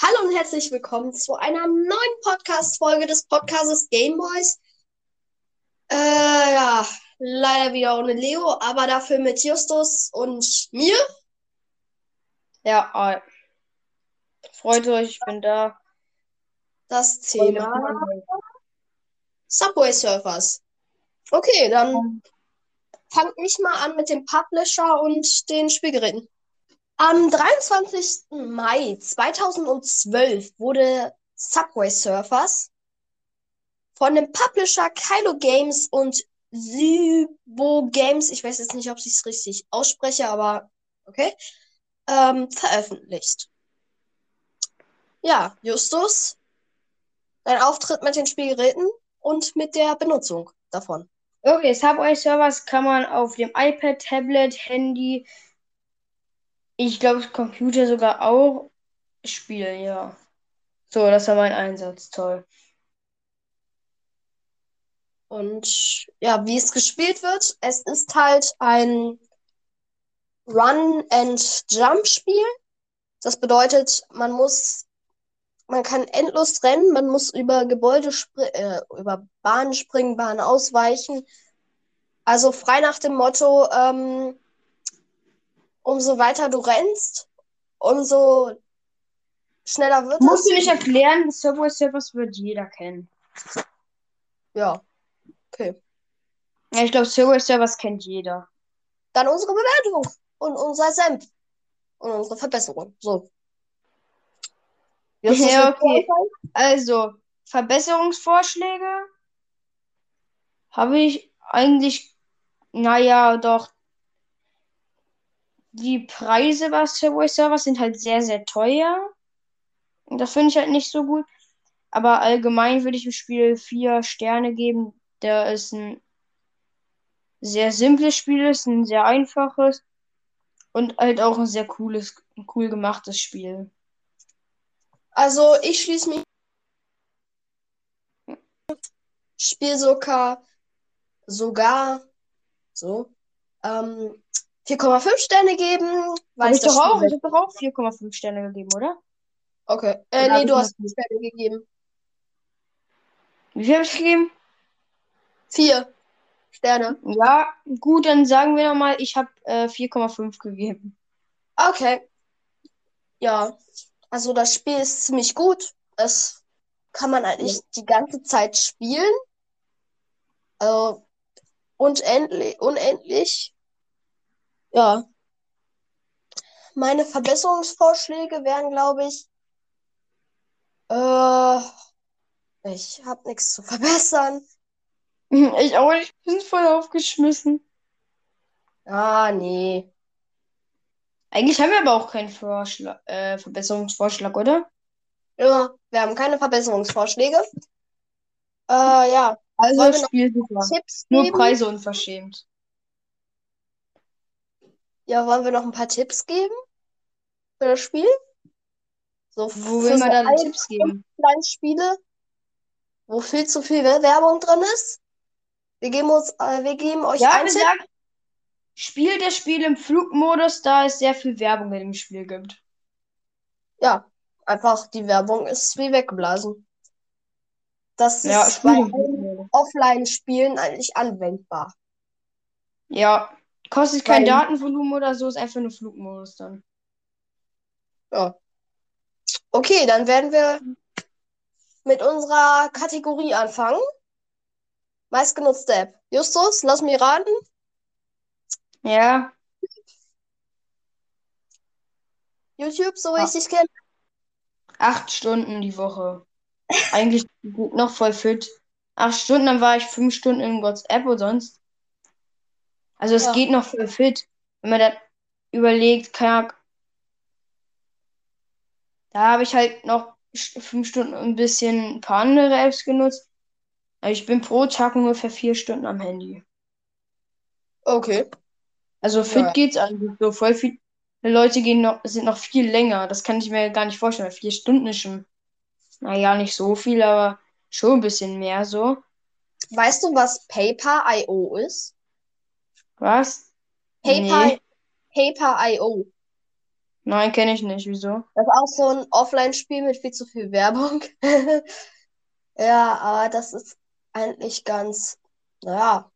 Hallo und herzlich willkommen zu einer neuen Podcast-Folge des Podcastes Gameboys. Äh, ja, leider wieder ohne Leo, aber dafür mit Justus und mir. Ja, äh, freut euch, ich bin da. Das Thema Subway Surfers. Okay, dann fang ich mal an mit dem Publisher und den Spielgeräten. Am 23. Mai 2012 wurde Subway Surfers von dem Publisher Kylo Games und Sybo Games, ich weiß jetzt nicht, ob ich es richtig ausspreche, aber okay, ähm, veröffentlicht. Ja, Justus, dein Auftritt mit den Spielgeräten und mit der Benutzung davon. Okay, Subway Servers kann man auf dem iPad, Tablet, Handy, ich glaube Computer sogar auch spielen, ja. So, das war mein Einsatz, toll. Und ja, wie es gespielt wird, es ist halt ein Run-and-Jump-Spiel. Das bedeutet, man muss, man kann endlos rennen, man muss über Gebäude, äh, über Bahnen springen, Bahnen ausweichen. Also frei nach dem Motto, ähm, umso weiter du rennst, umso schneller wird Musst es. du nicht erklären, Subway Surfers wird jeder kennen. Ja, okay. Ja, ich glaube, Subway Servers kennt jeder. Dann unsere Bewertung und unser Senf und unsere Verbesserung. So. Ja, okay. Also, Verbesserungsvorschläge habe ich eigentlich, naja, doch. Die Preise bei Subway Servers sind halt sehr, sehr teuer. Und das finde ich halt nicht so gut. Aber allgemein würde ich dem Spiel vier Sterne geben. Da ist ein sehr simples Spiel, ist ein sehr einfaches und halt auch ein sehr cooles, cool gemachtes Spiel. Also ich schließe mich. Spiel sogar, sogar so ähm, 4,5 Sterne geben, weil ich doch auch, ich habe doch auch 4,5 Sterne gegeben, oder? Okay. Äh, Oder nee, du hast noch- Sterne gegeben. Wie viel habe ich gegeben? Vier Sterne. Ja, gut, dann sagen wir nochmal, ich habe äh, 4,5 gegeben. Okay. Ja. Also das Spiel ist ziemlich gut. Es kann man eigentlich die ganze Zeit spielen. Also unendlich, unendlich. Ja. Meine Verbesserungsvorschläge wären, glaube ich, äh, ich habe nichts zu verbessern. Ich auch nicht, ich bin voll aufgeschmissen. Ah, nee. Eigentlich haben wir aber auch keinen Vorschlag, äh, Verbesserungsvorschlag, oder? Ja, wir haben keine Verbesserungsvorschläge. Äh, ja, Also Spiel super. Tipps Nur? Preise unverschämt. Ja, wollen wir noch ein paar Tipps geben für das Spiel? So Wo will man so da denn ein- Tipps geben? Spiele, wo viel zu viel Werbung drin ist. Wir geben uns, äh, wir geben euch Ja, einen Tipp. spielt das Spiel im Flugmodus, da es sehr viel Werbung in dem Spiel gibt. Ja, einfach die Werbung ist wie weggeblasen. Das Ja, ist spiel bei. Offline-Spielen eigentlich anwendbar. Ja, kostet kein Datenvolumen oder so, ist einfach nur Flugmodus dann. Ja. Okay, dann werden wir mit unserer Kategorie anfangen. Meistgenutzte App. Justus, lass mich raten. Ja, YouTube, so wie ich dich kenne. acht Stunden die Woche. Eigentlich noch voll fit. Acht Stunden, dann war ich fünf Stunden in WhatsApp und sonst. Also es Ja. geht noch voll fit. Wenn man dann überlegt, keine da habe ich halt noch fünf Stunden ein bisschen ein paar andere Apps genutzt. Aber ich bin pro Tag ungefähr vier Stunden am Handy. Okay. Also fit Ja. geht's eigentlich so. Voll viele Leute gehen noch, sind noch viel länger. Das kann ich mir gar nicht vorstellen. Vier Stunden ist schon, naja, nicht so viel, aber schon ein bisschen mehr so. Weißt du, was Paper.io ist? Was? Paper, Nee. Paper.io. Nein, kenne ich nicht. Wieso? Das ist auch so ein Offline-Spiel mit viel zu viel Werbung. Ja, aber das ist eigentlich ganz, naja,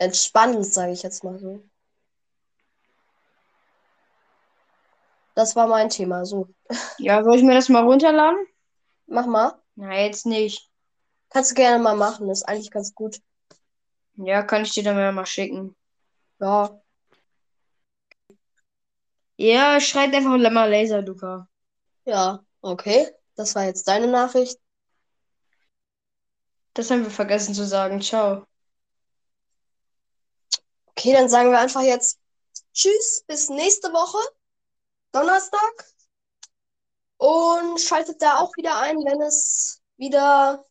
entspannend, sage ich jetzt mal so. Das war mein Thema. So, Ja, soll ich mir das mal runterladen? mach mal. Na, jetzt nicht. Kannst du gerne mal machen. Ist eigentlich ganz gut. Ja, kann ich dir dann mal schicken. Ja, Ja, schreibt einfach mal Laser, Luca. ja, okay. Das war jetzt deine Nachricht. Das haben wir vergessen zu sagen. Ciao. Okay, dann sagen wir einfach jetzt Tschüss, bis nächste Woche, Donnerstag. Und schaltet da auch wieder ein, wenn es wieder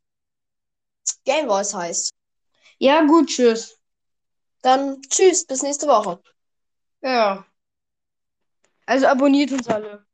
Game Voice heißt. Ja, gut, tschüss. Dann tschüss, bis nächste Woche. Ja. Also abonniert uns alle.